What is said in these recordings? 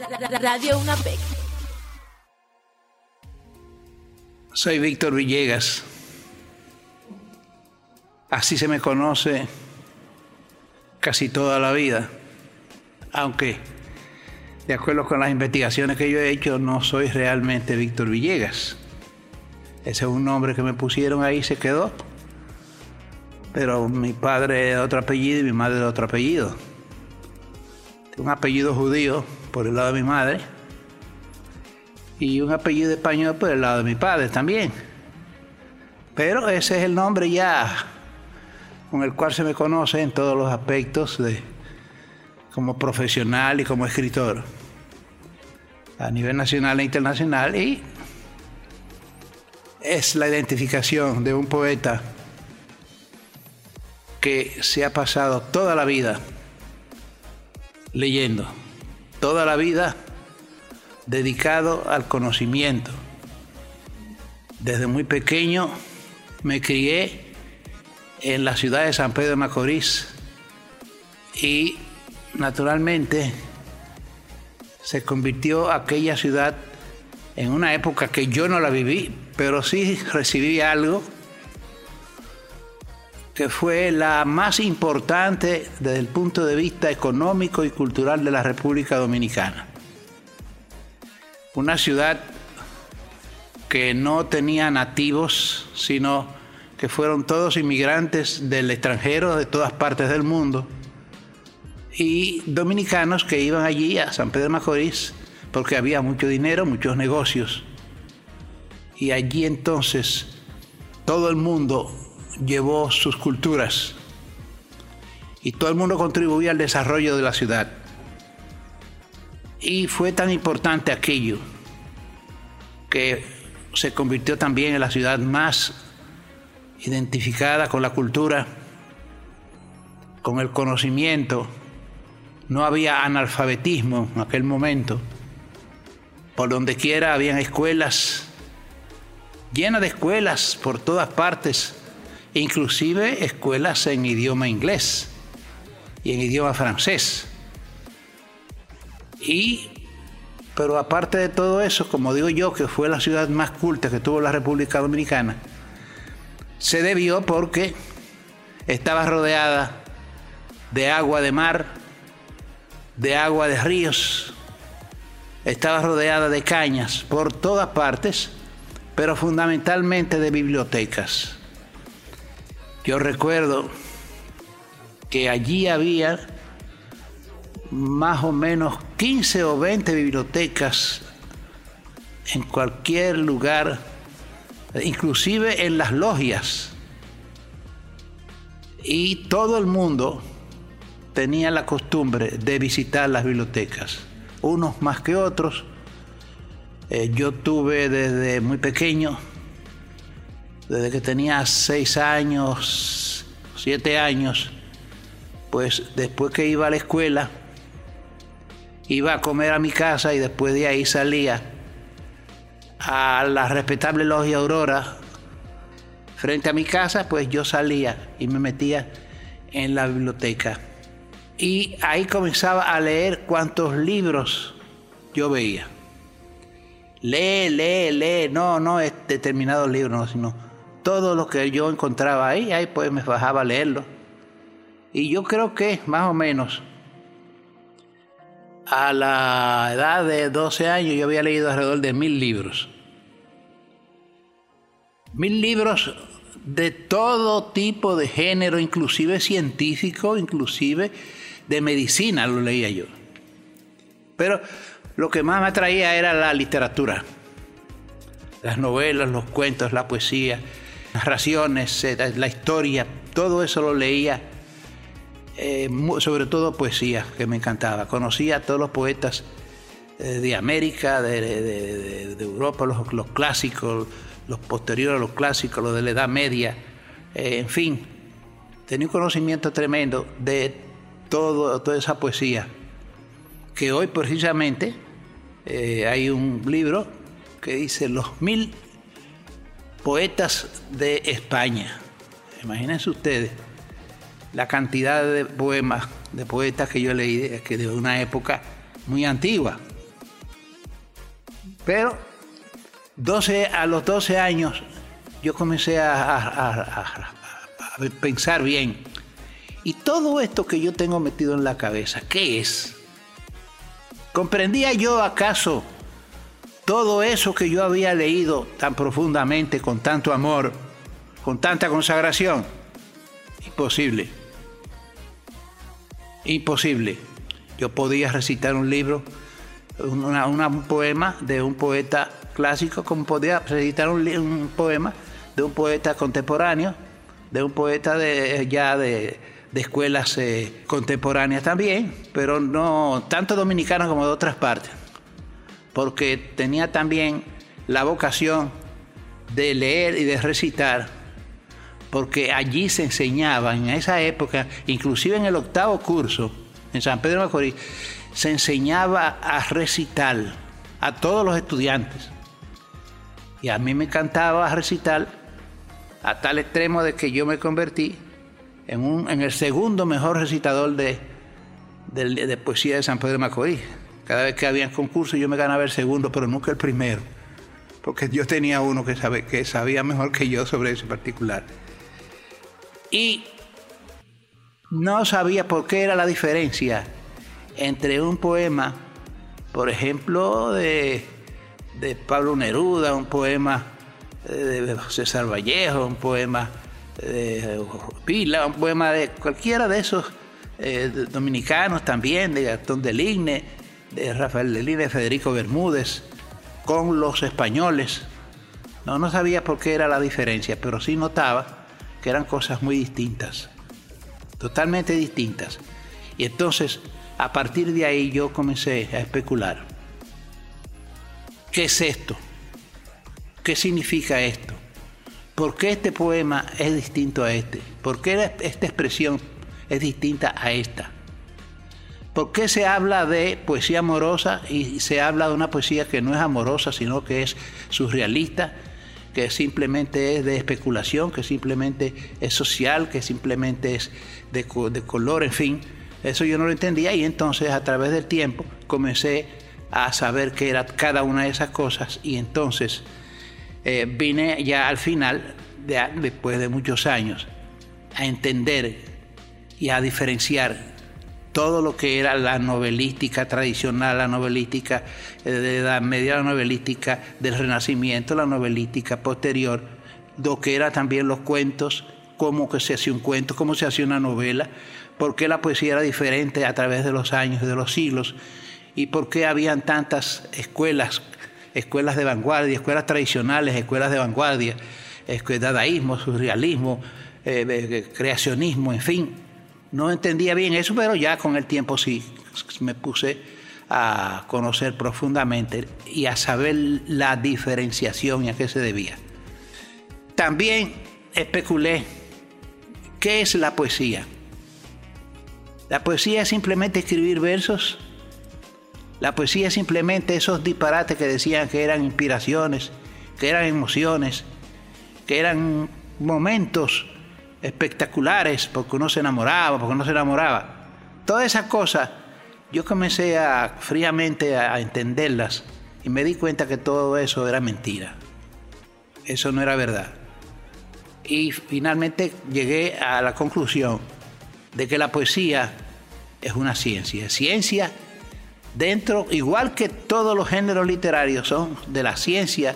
Radio UNAPEC. Soy Víctor Villegas. Así se me conoce casi toda la vida. Aunque, de acuerdo con las investigaciones que yo he hecho, no soy realmente Víctor Villegas. Ese es un nombre que me pusieron ahí se quedó. Pero mi padre de otro apellido y mi madre de otro apellido. Un apellido judío por el lado de mi madre. Y un apellido español por el lado de mi padre también. Pero ese es el nombre ya con el cual se me conoce en todos los aspectos de como profesional y como escritor. A nivel nacional e internacional y es la identificación de un poeta que se ha pasado toda la vida leyendo, toda la vida dedicado al conocimiento. Desde muy pequeño me crié en la ciudad de San Pedro de Macorís y naturalmente se convirtió aquella ciudad en una época que yo no la viví, pero sí recibí algo que fue la más importante desde el punto de vista económico y cultural de la República Dominicana. Una ciudad que no tenía nativos, sino que fueron todos inmigrantes del extranjero, de todas partes del mundo, y dominicanos que iban allí a San Pedro de Macorís porque había mucho dinero, muchos negocios. Y allí entonces todo el mundo llevó sus culturas y todo el mundo contribuía al desarrollo de la ciudad. Y fue tan importante aquello que se convirtió también en la ciudad más identificada con la cultura, con el conocimiento. No había analfabetismo en aquel momento. Por donde quiera habían escuelas, llenas de escuelas por todas partes inclusive escuelas en idioma inglés y en idioma francés. Y, pero aparte de todo eso, como digo yo, que fue la ciudad más culta que tuvo la República Dominicana, se debió porque estaba rodeada de agua de mar, de agua de ríos, estaba rodeada de cañas por todas partes, pero fundamentalmente de bibliotecas. Yo recuerdo que allí había más o menos 15 o 20 bibliotecas en cualquier lugar, inclusive en las logias. Y todo el mundo tenía la costumbre de visitar las bibliotecas, unos más que otros. Eh, yo tuve desde muy pequeño desde que tenía seis años, siete años, pues después que iba a la escuela, iba a comer a mi casa y después de ahí salía a la respetable logia Aurora. Frente a mi casa, pues yo salía y me metía en la biblioteca. Y ahí comenzaba a leer cuantos libros yo veía. Lee, lee, lee, no, no es determinado libro, no, sino todo lo que yo encontraba ahí, ahí pues me bajaba a leerlo. Y yo creo que más o menos a la edad de 12 años yo había leído alrededor de mil libros. Mil libros de todo tipo de género, inclusive científico, inclusive de medicina, lo leía yo. Pero lo que más me atraía era la literatura, las novelas, los cuentos, la poesía, narraciones, eh, la historia, todo eso lo leía, eh, sobre todo poesía, que me encantaba. Conocía a todos los poetas eh, de América, de, Europa, los, los, clásicos, los posteriores a los clásicos, los de la Edad Media, en fin, tenía un conocimiento tremendo de todo, toda esa poesía, que hoy precisamente hay un libro que dice Los mil poetas de España. Imagínense ustedes la cantidad de poemas, de poetas que yo leí de una época muy antigua. Pero 12, a los 12 años yo comencé a, pensar bien. Y todo esto que yo tengo metido en la cabeza, ¿qué es? ¿Comprendía yo acaso todo eso que yo había leído tan profundamente, con tanto amor, con tanta consagración? Imposible. Imposible. Yo podía recitar un libro, un poema de un poeta clásico, como podía recitar un, poema de un poeta contemporáneo, de un poeta de, ya de, escuelas eh, contemporáneas también, pero no tanto dominicano como de otras partes, porque tenía también la vocación de leer y de recitar, porque allí se enseñaba en esa época, inclusive en el octavo curso, en San Pedro Macorís, se enseñaba a recitar a todos los estudiantes. Y a mí me encantaba recitar a tal extremo de que yo me convertí en, un, en el segundo mejor recitador de, de, poesía de San Pedro Macorís. Cada vez que había concursos yo me ganaba el segundo, pero nunca el primero, porque yo tenía uno que, sabe, que sabía mejor que yo sobre ese particular. Y no sabía por qué era la diferencia entre un poema, por ejemplo, de, Pablo Neruda, un poema de César Vallejo, un poema de Pila, un poema de cualquiera de esos eh, dominicanos también, de Gastón Deligne, de Rafael Deligne, de Federico Bermúdez, con los españoles. No, no sabía por qué era la diferencia, pero sí notaba que eran cosas muy distintas totalmente distintas. Y entonces, a partir de ahí yo comencé a especular. ¿Qué es esto? ¿Qué significa esto? ¿Por qué este poema es distinto a este? ¿Por qué esta expresión es distinta a esta? ¿Por qué se habla de poesía amorosa y se habla de una poesía que no es amorosa, sino que es surrealista que simplemente es de especulación, que simplemente es social, que simplemente es de, color, en fin. Eso yo no lo entendía y entonces a través del tiempo comencé a saber qué era cada una de esas cosas y entonces eh, vine ya al final, después de muchos años, a entender y a diferenciar todo lo que era la novelística tradicional, la novelística eh, de la media, novelística del Renacimiento, la novelística posterior, lo que era también los cuentos, cómo que se hacía un cuento, cómo se hacía una novela, por qué la poesía era diferente a través de los años, de los siglos, y por qué habían tantas escuelas, escuelas de vanguardia, escuelas tradicionales, escuelas de vanguardia, dadaísmo, surrealismo, eh, creacionismo, en fin no entendía bien eso, pero ya con el tiempo sí me puse a conocer profundamente y a saber la diferenciación y a qué se debía. También especulé qué es la poesía. La poesía es simplemente escribir versos. La poesía es simplemente esos disparates que decían que eran inspiraciones, que eran emociones, que eran momentos espectaculares porque uno se enamoraba, porque uno se enamoraba. Todas esas cosas yo comencé a fríamente a, entenderlas y me di cuenta que todo eso era mentira. Eso no era verdad. Y finalmente llegué a la conclusión de que la poesía es una ciencia. Ciencia dentro, igual que todos los géneros literarios son de la ciencia,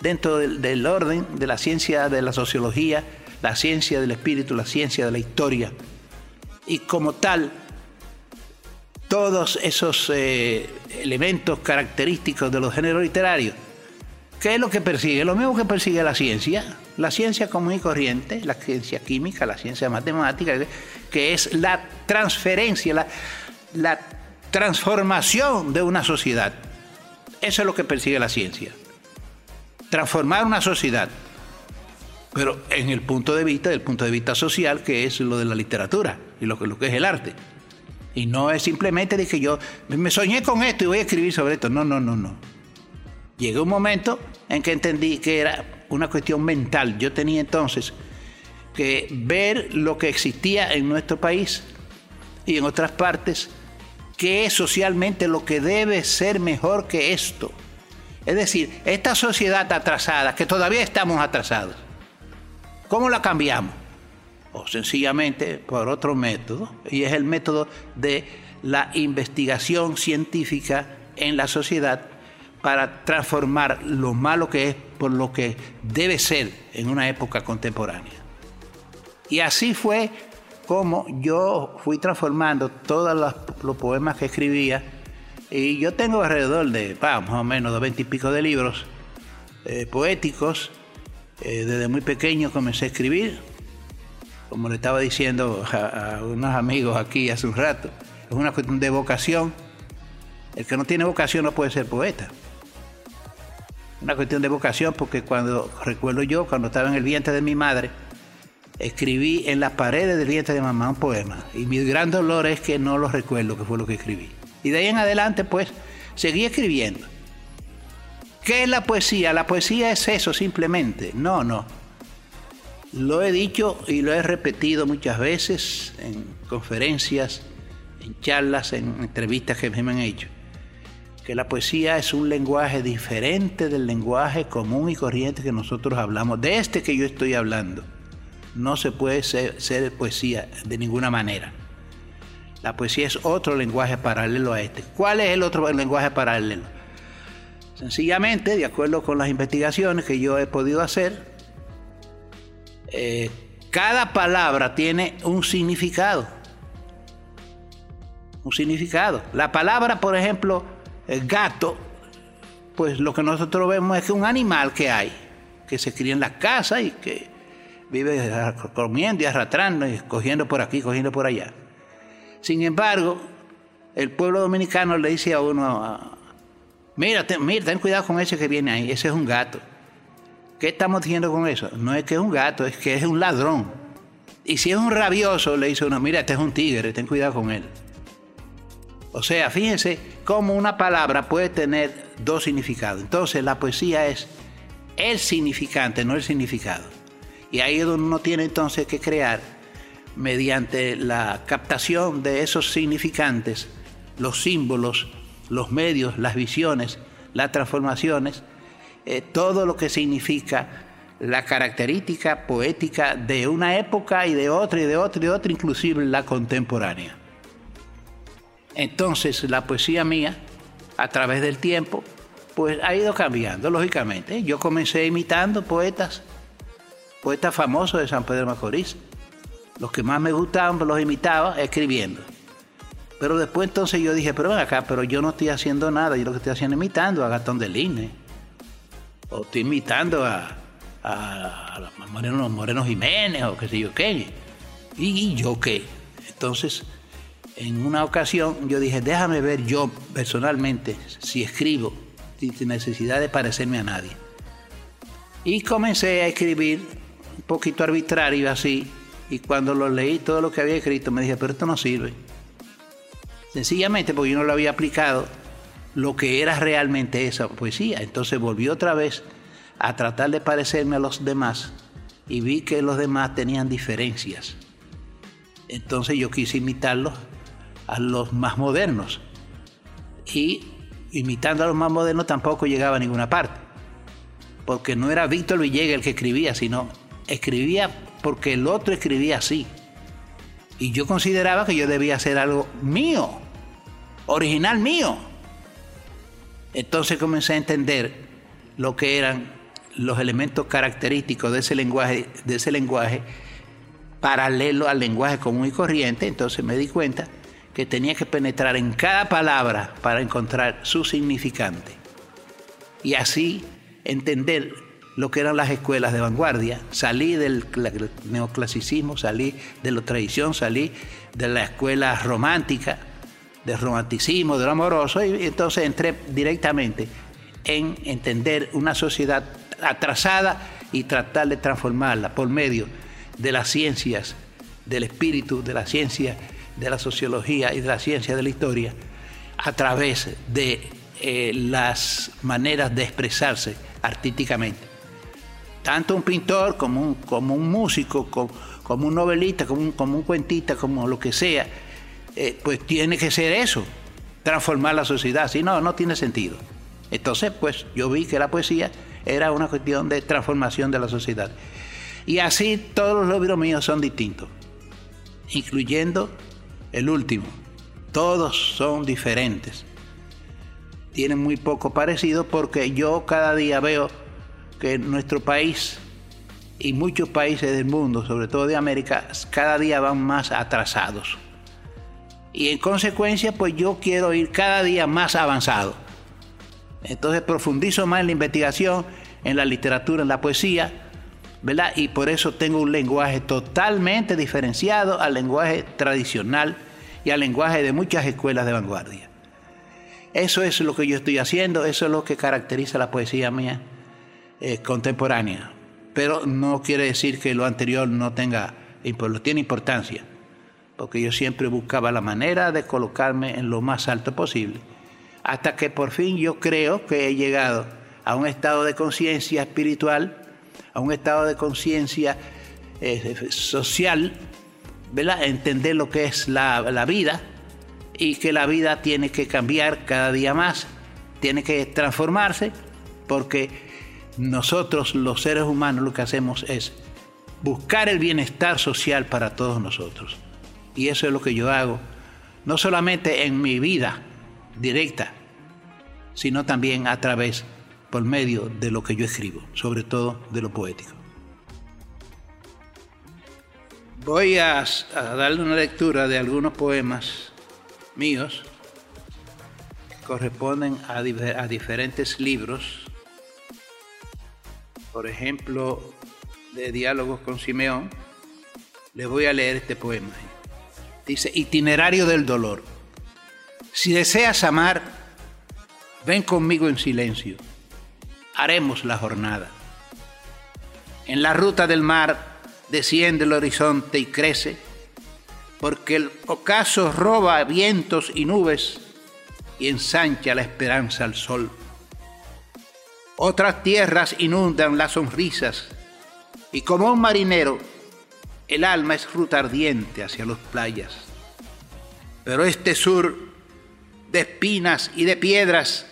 dentro del orden de la ciencia de la sociología, la ciencia del espíritu, la ciencia de la historia. Y como tal, todos esos eh, elementos característicos de los géneros literarios, ¿qué es lo que persigue? Lo mismo que persigue la ciencia, la ciencia común y corriente, la ciencia química, la ciencia matemática, que es la transferencia, la, la transformación de una sociedad. Eso es lo que persigue la ciencia. Transformar una sociedad pero en el punto de vista, del punto de vista social, que es lo de la literatura y lo que, lo que es el arte. Y no es simplemente que yo me soñé con esto y voy a escribir sobre esto. No, no, no, no. Llegó un momento en que entendí que era una cuestión mental. Yo tenía entonces que ver lo que existía en nuestro país y en otras partes, que es socialmente lo que debe ser mejor que esto. Es decir, esta sociedad atrasada, que todavía estamos atrasados, ¿cómo la cambiamos? O sencillamente por otro método, y es el método de la investigación científica en la sociedad para transformar lo malo que es por lo que debe ser en una época contemporánea. Y así fue como yo fui transformando todos los, poemas que escribía. Y yo tengo alrededor de, más o menos, de veinte y pico de libros eh, poéticos. Eh, desde muy pequeño comencé a escribir. Como le estaba diciendo a, a unos amigos aquí hace un rato, es una cuestión de vocación. El que no tiene vocación no puede ser poeta. Una cuestión de vocación porque cuando, recuerdo yo, cuando estaba en el vientre de mi madre, escribí en las paredes del vientre de mamá un poema. Y mi gran dolor es que no lo recuerdo, que fue lo que escribí. Y de ahí en adelante, pues, seguí escribiendo. ¿Qué es la poesía? La poesía es eso simplemente. No, no. Lo he dicho y lo he repetido muchas veces en conferencias, en charlas, en entrevistas que me han hecho. Que la poesía es un lenguaje diferente del lenguaje común y corriente que nosotros hablamos, de este que yo estoy hablando no se puede ser, poesía de ninguna manera. La poesía es otro lenguaje paralelo a este. ¿Cuál es el otro lenguaje paralelo? Sencillamente, de acuerdo con las investigaciones que yo he podido hacer, eh, cada palabra tiene un significado. Un significado. La palabra, por ejemplo, gato, pues lo que nosotros vemos es que un animal que hay, que se cría en la casa y que vive comiendo y arrastrando y cogiendo por aquí, cogiendo por allá. Sin embargo, el pueblo dominicano le dice a uno, mira, mira, ten cuidado con ese que viene ahí, ese es un gato. ¿Qué estamos diciendo con eso? No es que es un gato, es que es un ladrón. Y si es un rabioso, le dice uno, mira, este es un tigre, ten cuidado con él. O sea, fíjense cómo una palabra puede tener dos significados. Entonces, la poesía es el significante, no el significado. Y ahí es donde uno tiene entonces que crear, mediante la captación de esos significantes, los símbolos, los medios, las visiones, las transformaciones, eh, todo lo que significa la característica poética de una época y de otra y de otra y de otra, inclusive la contemporánea. Entonces la poesía mía, a través del tiempo, pues ha ido cambiando, lógicamente. Yo comencé imitando poetas poeta famoso de San Pedro Macorís. Los que más me gustaban los imitaba escribiendo. Pero después entonces yo dije, pero ven acá, pero yo no estoy haciendo nada, yo lo que estoy haciendo es imitando a Gastón del Line. O estoy imitando a, a, Moreno, Moreno, Jiménez o qué sé yo qué. ¿Y, yo qué? Entonces, en una ocasión yo dije, déjame ver yo personalmente si escribo sin necesidad de parecerme a nadie. Y comencé a escribir un poquito arbitrario así, y cuando lo leí todo lo que había escrito me dije, pero esto no sirve. Sencillamente porque yo no lo había aplicado lo que era realmente esa poesía. Entonces volví otra vez a tratar de parecerme a los demás y vi que los demás tenían diferencias. Entonces yo quise imitarlos a los más modernos. Y imitando a los más modernos tampoco llegaba a ninguna parte. Porque no era Víctor Villegas el que escribía, sino escribía porque el otro escribía así. Y yo consideraba que yo debía hacer algo mío, original mío. Entonces comencé a entender lo que eran los elementos característicos de ese lenguaje, de ese lenguaje paralelo al lenguaje común y corriente. Entonces me di cuenta que tenía que penetrar en cada palabra para encontrar su significante. Y así entender lo que eran las escuelas de vanguardia, salí del neoclasicismo, salí de la tradición, salí de la escuela romántica, del romanticismo, del amoroso, y entonces entré directamente en entender una sociedad atrasada y tratar de transformarla por medio de las ciencias del espíritu, de la ciencia de la sociología y de la ciencia de la historia, a través de eh, las maneras de expresarse artísticamente. Tanto un pintor como un, como un músico, como, un novelista, como un, como un cuentista, como lo que sea, eh, pues tiene que ser eso, transformar la sociedad. Si no, no tiene sentido. Entonces, pues yo vi que la poesía era una cuestión de transformación de la sociedad. Y así todos los libros míos son distintos, incluyendo el último. Todos son diferentes. Tienen muy poco parecido porque yo cada día veo que nuestro país y muchos países del mundo, sobre todo de América, cada día van más atrasados. Y en consecuencia, pues yo quiero ir cada día más avanzado. Entonces profundizo más en la investigación, en la literatura, en la poesía, ¿verdad? Y por eso tengo un lenguaje totalmente diferenciado al lenguaje tradicional y al lenguaje de muchas escuelas de vanguardia. Eso es lo que yo estoy haciendo, eso es lo que caracteriza la poesía mía eh, contemporánea. Pero no quiere decir que lo anterior no tenga, tiene importancia, porque yo siempre buscaba la manera de colocarme en lo más alto posible, hasta que por fin yo creo que he llegado a un estado de conciencia espiritual, a un estado de conciencia eh, social, ¿verdad? entender lo que es la, la vida y que la vida tiene que cambiar cada día más, tiene que transformarse, porque nosotros los seres humanos lo que hacemos es buscar el bienestar social para todos nosotros. Y eso es lo que yo hago, no solamente en mi vida directa, sino también a través, por medio de lo que yo escribo, sobre todo de lo poético. Voy a, darle una lectura de algunos poemas míos que corresponden a diferentes libros por ejemplo, de Diálogos con Simeón, les voy a leer este poema. Dice, Itinerario del dolor. Si deseas amar, ven conmigo en silencio. Haremos la jornada. En la ruta del mar desciende el horizonte y crece, porque el ocaso roba vientos y nubes y ensancha la esperanza al sol. Otras tierras inundan las sonrisas y como un marinero, el alma es ruta ardiente hacia las playas. Pero este sur de espinas y de piedras,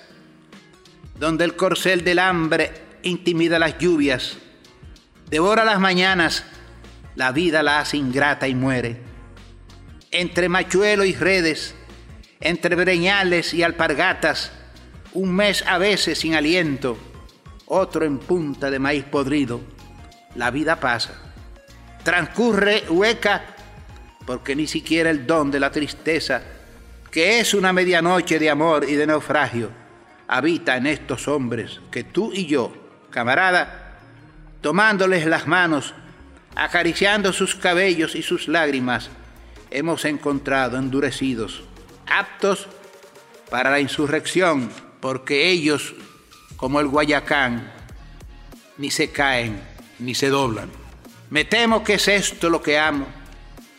donde el corcel del hambre intimida las lluvias, devora las mañanas, la vida la hace ingrata y muere. Entre machuelo y redes, entre breñales y alpargatas, un mes a veces sin aliento, otro en punta de maíz podrido. La vida pasa. Transcurre hueca porque ni siquiera el don de la tristeza, que es una medianoche de amor y de naufragio, habita en estos hombres que tú y yo, camarada, tomándoles las manos, acariciando sus cabellos y sus lágrimas, hemos encontrado endurecidos, aptos para la insurrección, porque ellos como el Guayacán, ni se caen, ni se doblan. Me temo que es esto lo que amo,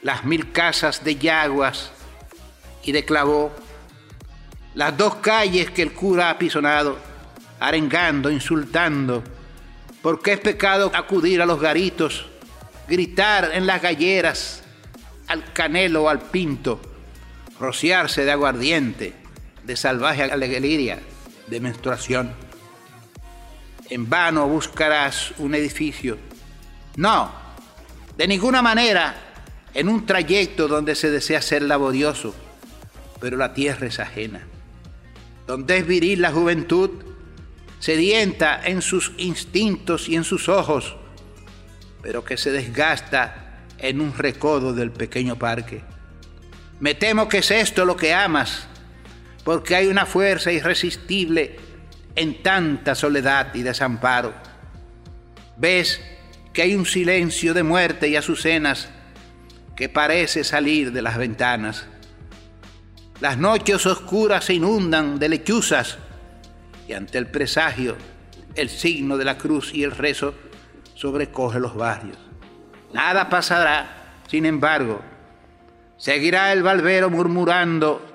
las mil casas de Yaguas y de Clavó, las dos calles que el cura ha pisonado, arengando, insultando, porque es pecado acudir a los garitos, gritar en las galleras, al canelo o al pinto, rociarse de aguardiente, de salvaje alegría, de menstruación en vano buscarás un edificio. No, de ninguna manera en un trayecto donde se desea ser laborioso, pero la tierra es ajena. Donde es viril la juventud, sedienta en sus instintos y en sus ojos, pero que se desgasta en un recodo del pequeño parque. Me temo que es esto lo que amas, porque hay una fuerza irresistible en tanta soledad y desamparo. Ves que hay un silencio de muerte y azucenas que parece salir de las ventanas. Las noches oscuras se inundan de lechuzas y ante el presagio, el signo de la cruz y el rezo sobrecoge los barrios. Nada pasará, sin embargo, seguirá el balbero murmurando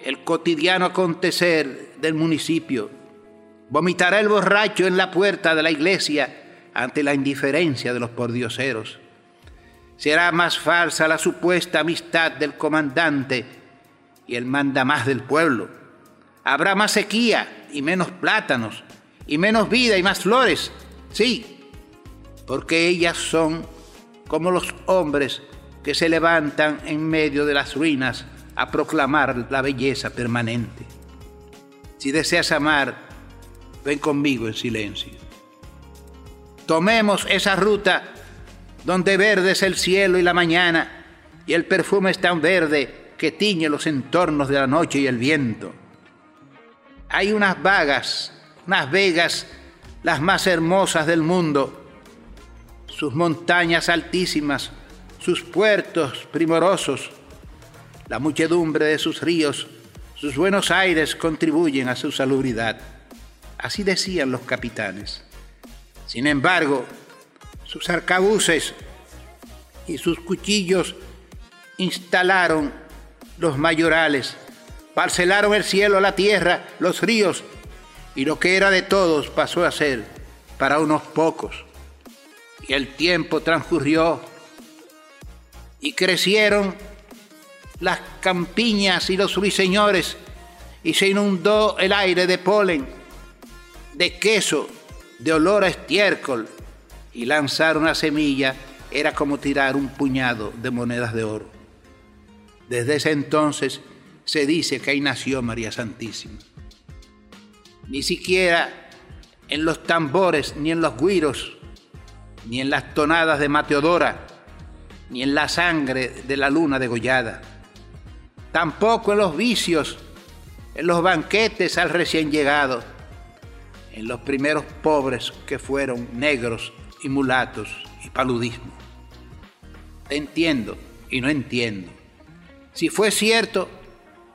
el cotidiano acontecer del municipio Vomitará el borracho en la puerta de la iglesia ante la indiferencia de los pordioseros. Será más falsa la supuesta amistad del comandante y el mandamás del pueblo. Habrá más sequía y menos plátanos, y menos vida y más flores. Sí, porque ellas son como los hombres que se levantan en medio de las ruinas a proclamar la belleza permanente. Si deseas amar, ven conmigo en silencio. Tomemos esa ruta donde verde es el cielo y la mañana, y el perfume es tan verde que tiñe los entornos de la noche y el viento hay unas vagas, unas vegas, las más hermosas del mundo, sus montañas altísimas, sus puertos primorosos, la muchedumbre de sus ríos, sus buenos aires contribuyen a su salubridad. Así decían los capitanes. Sin embargo, sus arcabuces y sus cuchillos instalaron los mayorales parcelaron el cielo, la tierra, los ríos, y lo que era de todos pasó a ser para unos pocos. Y el tiempo transcurrió y crecieron las campiñas y los ruiseñores y se inundó el aire de polen, de queso, de olor a estiércol y lanzar una semilla era como tirar un puñado de monedas de oro. Desde ese entonces se dice que ahí nació María Santísima. Ni siquiera en los tambores, ni en los guiros, ni en las tonadas de Mateodora, ni en la sangre de la luna degollada. Tampoco en los vicios, en los banquetes al recién llegado, en los primeros pobres que fueron negros y mulatos y paludismo. Entiendo y no entiendo. Si fue cierto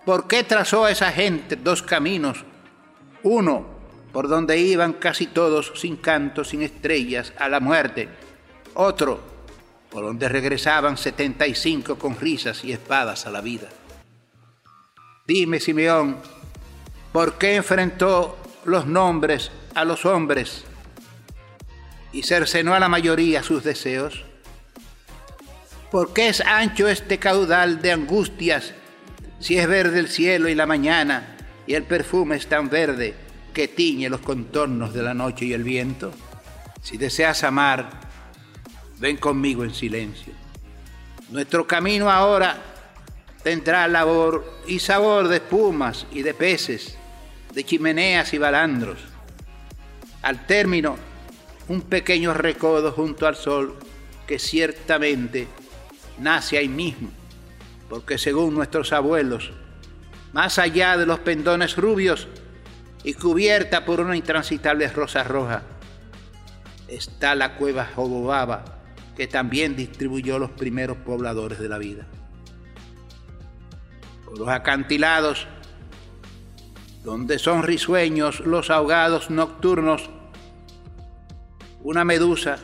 ¿Por qué trazó a esa gente dos caminos? Uno, por donde iban casi todos sin canto, sin estrellas, a la muerte. Otro, por donde regresaban 75 con risas y espadas a la vida. Dime, Simeón, ¿por qué enfrentó los nombres a los hombres y cercenó a la mayoría sus deseos? ¿Por qué es ancho este caudal de angustias si es verde el cielo y la mañana, y el perfume es tan verde que tiñe los contornos de la noche y el viento, si deseas amar, ven conmigo en silencio. Nuestro camino ahora tendrá labor y sabor de espumas y de peces, de chimeneas y balandros. Al término, un pequeño recodo junto al sol que ciertamente nace ahí mismo porque según nuestros abuelos, más allá de los pendones rubios y cubierta por una intransitable rosa roja, está la cueva Jobobaba, que también distribuyó los primeros pobladores de la vida. Por los acantilados, donde son risueños los ahogados nocturnos, una medusa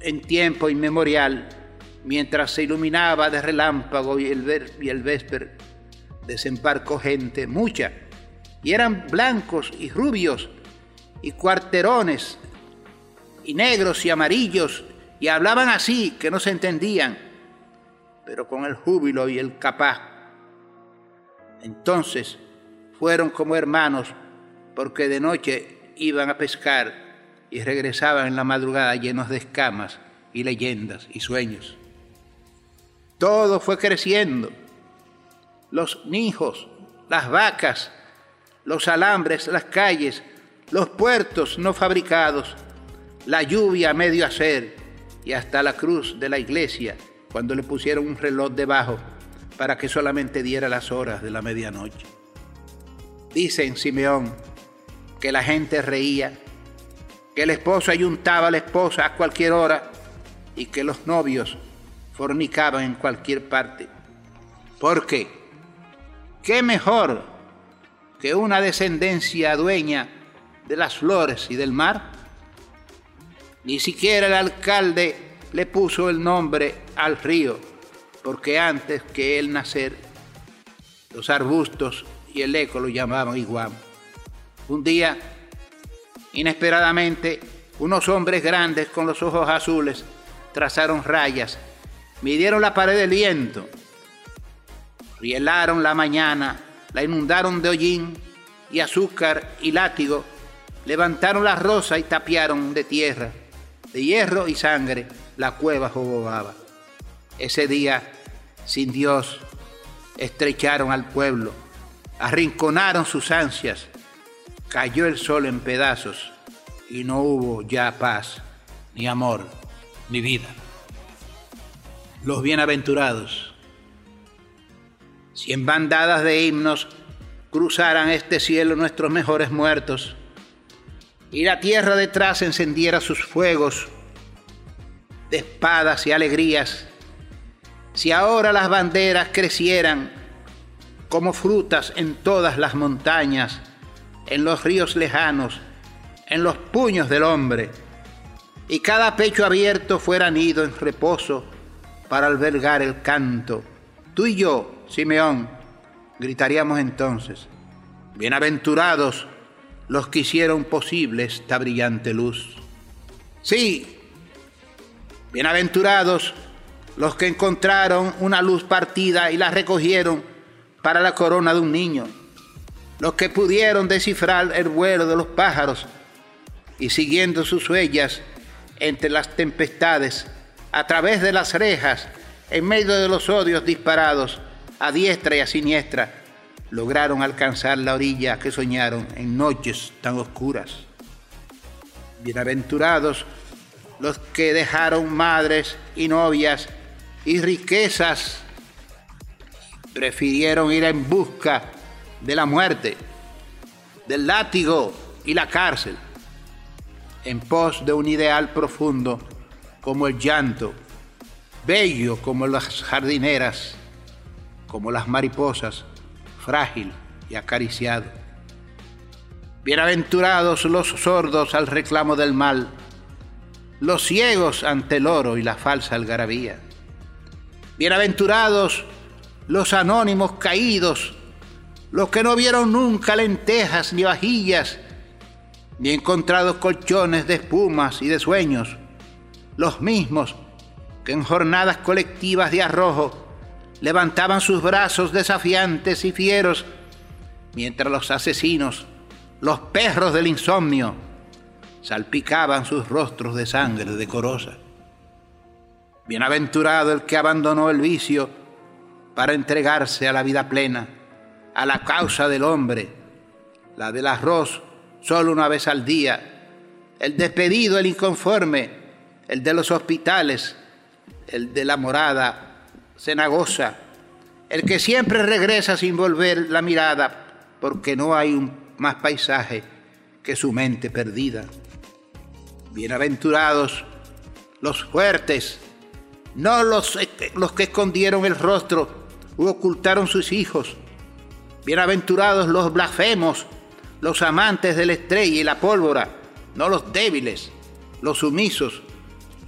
en tiempo inmemorial mientras se iluminaba de relámpago y el, y el desembarcó gente, mucha, y eran blancos y rubios, y cuarterones, y negros y amarillos, y hablaban así, que no se entendían, pero con el júbilo y el capaz. Entonces fueron como hermanos, porque de noche iban a pescar y regresaban en la madrugada llenos de escamas y leyendas y sueños. Todo fue creciendo. Los nijos, las vacas, los alambres, las calles, los puertos no fabricados, la lluvia a medio hacer y hasta la cruz de la iglesia cuando le pusieron un reloj debajo para que solamente diera las horas de la medianoche. Dicen Simeón que la gente reía, que el esposo ayuntaba a la esposa a cualquier hora y que los novios fornicaban en cualquier parte. ¿Por qué? ¿Qué mejor que una descendencia dueña de las flores y del mar? Ni siquiera el alcalde le puso el nombre al río, porque antes que él nacer, los arbustos y el eco lo llamaban igual. Un día, inesperadamente, unos hombres grandes con los ojos azules trazaron rayas midieron la pared del viento, rielaron la mañana, la inundaron de hollín y azúcar y látigo, levantaron la rosa y tapiaron de tierra, de hierro y sangre, la cueva jogobaba. Ese día, sin Dios, estrecharon al pueblo, arrinconaron sus ansias, cayó el sol en pedazos y no hubo ya paz, ni amor, ni vida. Los bienaventurados, si en bandadas de himnos cruzaran este cielo nuestros mejores muertos, y la tierra detrás encendiera sus fuegos de espadas y alegrías, si ahora las banderas crecieran como frutas en todas las montañas, en los ríos lejanos, en los puños del hombre, y cada pecho abierto fuera nido en reposo para albergar el canto, tú y yo, Simeón, gritaríamos entonces, bienaventurados los que hicieron posible esta brillante luz. Sí, bienaventurados los que encontraron una luz partida y la recogieron para la corona de un niño, los que pudieron descifrar el vuelo de los pájaros y siguiendo sus huellas entre las tempestades, a través de las rejas, en medio de los odios disparados, a diestra y a siniestra, lograron alcanzar la orilla que soñaron en noches tan oscuras. Bienaventurados los que dejaron madres y novias y riquezas, prefirieron ir en busca de la muerte, del látigo y la cárcel, en pos de un ideal profundo como el llanto, bello como las jardineras, como las mariposas, frágil y acariciado. Bienaventurados los sordos al reclamo del mal, los ciegos ante el oro y la falsa algarabía. Bienaventurados los anónimos caídos, los que no vieron nunca lentejas ni vajillas, ni encontrados colchones de espumas y de sueños, los mismos que en jornadas colectivas de arrojo levantaban sus brazos desafiantes y fieros, mientras los asesinos, los perros del insomnio, salpicaban sus rostros de sangre decorosa. Bienaventurado el que abandonó el vicio para entregarse a la vida plena, a la causa del hombre, la del arroz solo una vez al día, el despedido, el inconforme, el de los hospitales, el de la morada cenagosa, el que siempre regresa sin volver la mirada, porque no hay un más paisaje que su mente perdida. Bienaventurados los fuertes, no los, los que escondieron el rostro ocultaron sus hijos. Bienaventurados los blasfemos, los amantes de la estrella y la pólvora, no los débiles, los sumisos,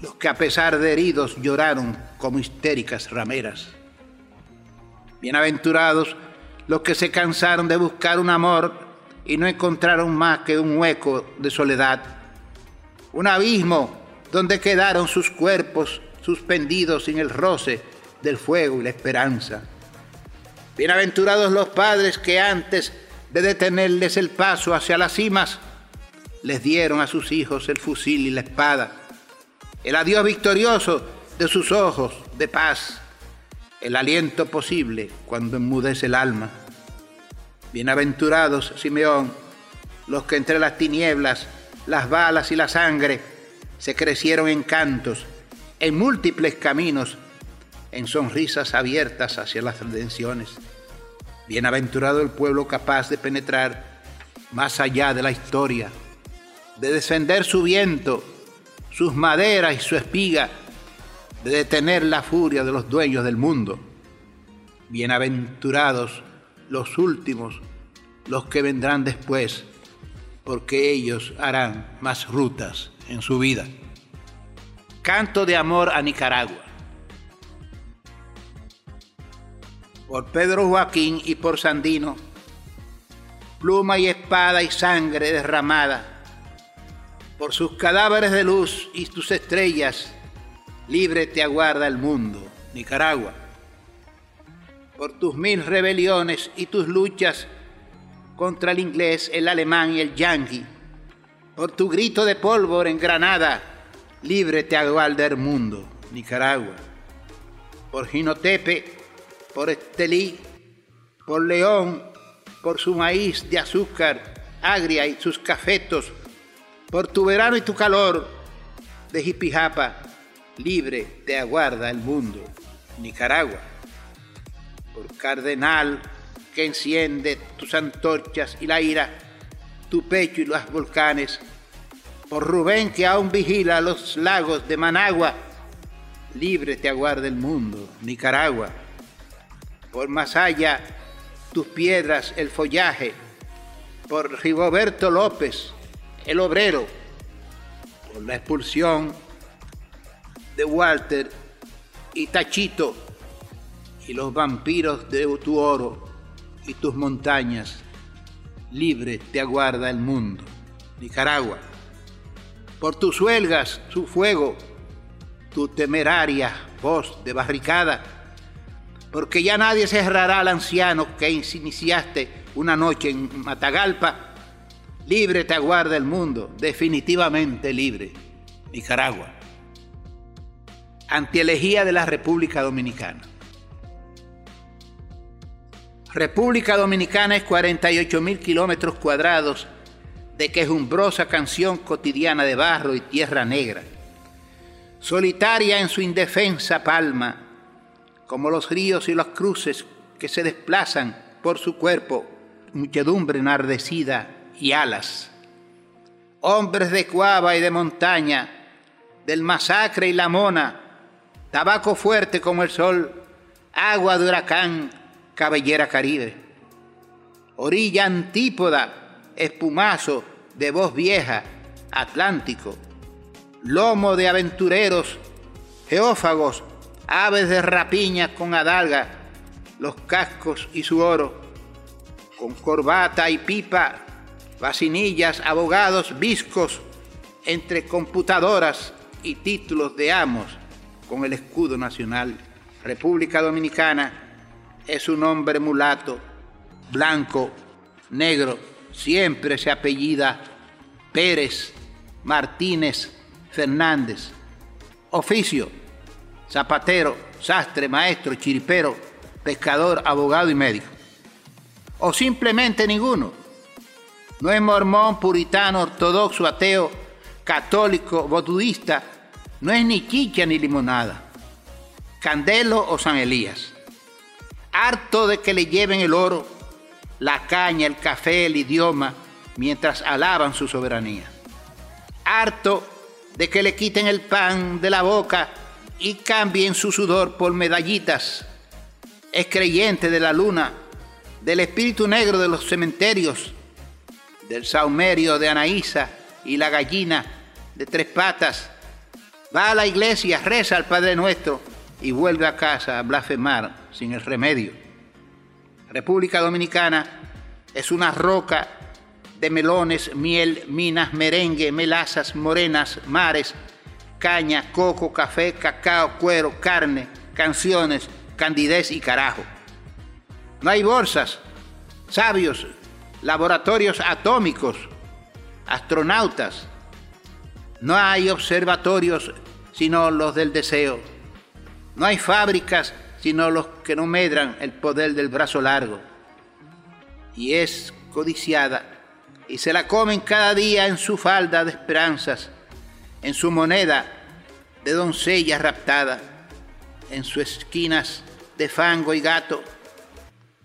los que a pesar de heridos lloraron como histéricas rameras. Bienaventurados los que se cansaron de buscar un amor y no encontraron más que un hueco de soledad, un abismo donde quedaron sus cuerpos suspendidos sin el roce del fuego y la esperanza. Bienaventurados los padres que antes de detenerles el paso hacia las cimas, les dieron a sus hijos el fusil y la espada el adiós victorioso de sus ojos de paz, el aliento posible cuando enmudece el alma. Bienaventurados, Simeón, los que entre las tinieblas, las balas y la sangre se crecieron en cantos, en múltiples caminos, en sonrisas abiertas hacia las redenciones. Bienaventurado el pueblo capaz de penetrar más allá de la historia, de descender su viento sus maderas y su espiga, de detener la furia de los dueños del mundo. Bienaventurados los últimos, los que vendrán después, porque ellos harán más rutas en su vida. Canto de amor a Nicaragua. Por Pedro Joaquín y por Sandino, pluma y espada y sangre derramada por sus cadáveres de luz y tus estrellas, libre te aguarda el mundo, Nicaragua. Por tus mil rebeliones y tus luchas, contra el inglés, el alemán y el yanqui. Por tu grito de pólvora en Granada, libre te aguarda el mundo, Nicaragua. Por Jinotepe, por Estelí, por León, por su maíz de azúcar agria y sus cafetos, por tu verano y tu calor de Jipijapa, libre te aguarda el mundo, Nicaragua. Por Cardenal, que enciende tus antorchas y la ira, tu pecho y los volcanes, por Rubén que aún vigila los lagos de Managua, libre te aguarda el mundo, Nicaragua. Por Masaya, tus piedras, el follaje, por Rigoberto López, el obrero, por la expulsión de Walter y Tachito y los vampiros de tu oro y tus montañas, libre te aguarda el mundo. Nicaragua, por tus huelgas, su fuego, tu temeraria voz de barricada, porque ya nadie cerrará al anciano que iniciaste una noche en Matagalpa. Libre te aguarda el mundo, definitivamente libre. Nicaragua. Antielegía de la República Dominicana. República Dominicana es 48 mil kilómetros cuadrados de quejumbrosa canción cotidiana de barro y tierra negra, solitaria en su indefensa palma, como los ríos y los cruces que se desplazan por su cuerpo, muchedumbre enardecida y alas. Hombres de cuava y de montaña, del masacre y la mona, tabaco fuerte como el sol, agua de huracán, cabellera caribe. Orilla antípoda, espumazo de voz vieja, Atlántico. Lomo de aventureros, geófagos, aves de rapiña con adalga, los cascos y su oro, con corbata y pipa, vacinillas, abogados, viscos, entre computadoras y títulos de amos, con el escudo nacional. República Dominicana es un hombre mulato, blanco, negro, siempre se apellida Pérez, Martínez, Fernández. Oficio, zapatero, sastre, maestro, chiripero, pescador, abogado y médico. O simplemente ninguno. No es mormón, puritano, ortodoxo, ateo, católico, budista. No es ni chicha ni limonada. Candelo o San Elías harto de que le lleven el oro, la caña, el café, el idioma, mientras alaban su soberanía. Harto de que le quiten el pan de la boca y cambien su sudor por medallitas. Es creyente de la luna, del espíritu negro de los cementerios, del saumerio de Anaísa y la gallina de tres patas. Va a la iglesia, reza al Padre Nuestro y vuelve a casa a blasfemar sin el remedio. República Dominicana es una roca de melones, miel, minas, merengue, melazas, morenas, mares, caña, coco, café, cacao, cuero, carne, canciones, candidez y carajo. No hay bolsas, sabios, laboratorios atómicos, astronautas. No hay observatorios sino los del deseo. No hay fábricas sino los que no medran el poder del brazo largo. Y es codiciada, y se la comen cada día en su falda de esperanzas, en su moneda de doncella raptada, en sus esquinas de fango y gato,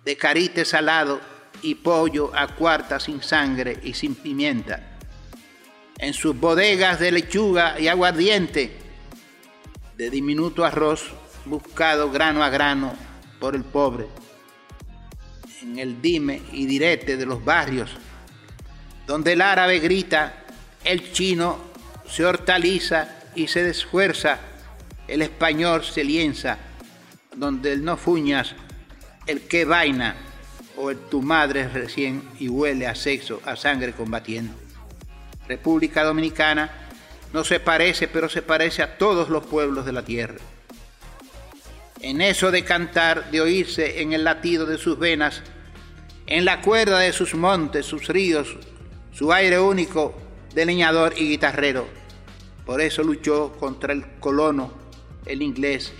de carite salado y pollo a cuarta sin sangre y sin pimienta, en sus bodegas de lechuga y aguardiente, de diminuto arroz buscado grano a grano por el pobre, en el dime y direte de los barrios, donde el árabe grita, el chino se hortaliza y se desfuerza, el español se lienza, donde el no fuñas, el que vaina, o el tu madre recién y huele a sexo, a sangre combatiendo. República Dominicana no se parece, pero se parece a todos los pueblos de la tierra en eso de cantar, de oírse en el latido de sus venas, en la cuerda de sus montes, sus ríos, su aire único de leñador y guitarrero. Por eso luchó contra el colono, el inglés,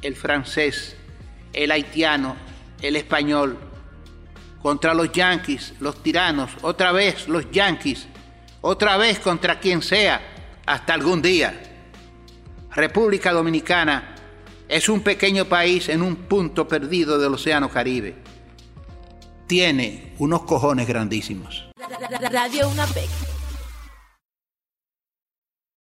el francés, el haitiano, el español, contra los yanquis, los tiranos, otra vez los yanquis, otra vez contra quien sea, hasta algún día. República Dominicana es un pequeño país en un punto perdido del Océano Caribe. Tiene unos cojones grandísimos. Radio UNAPEC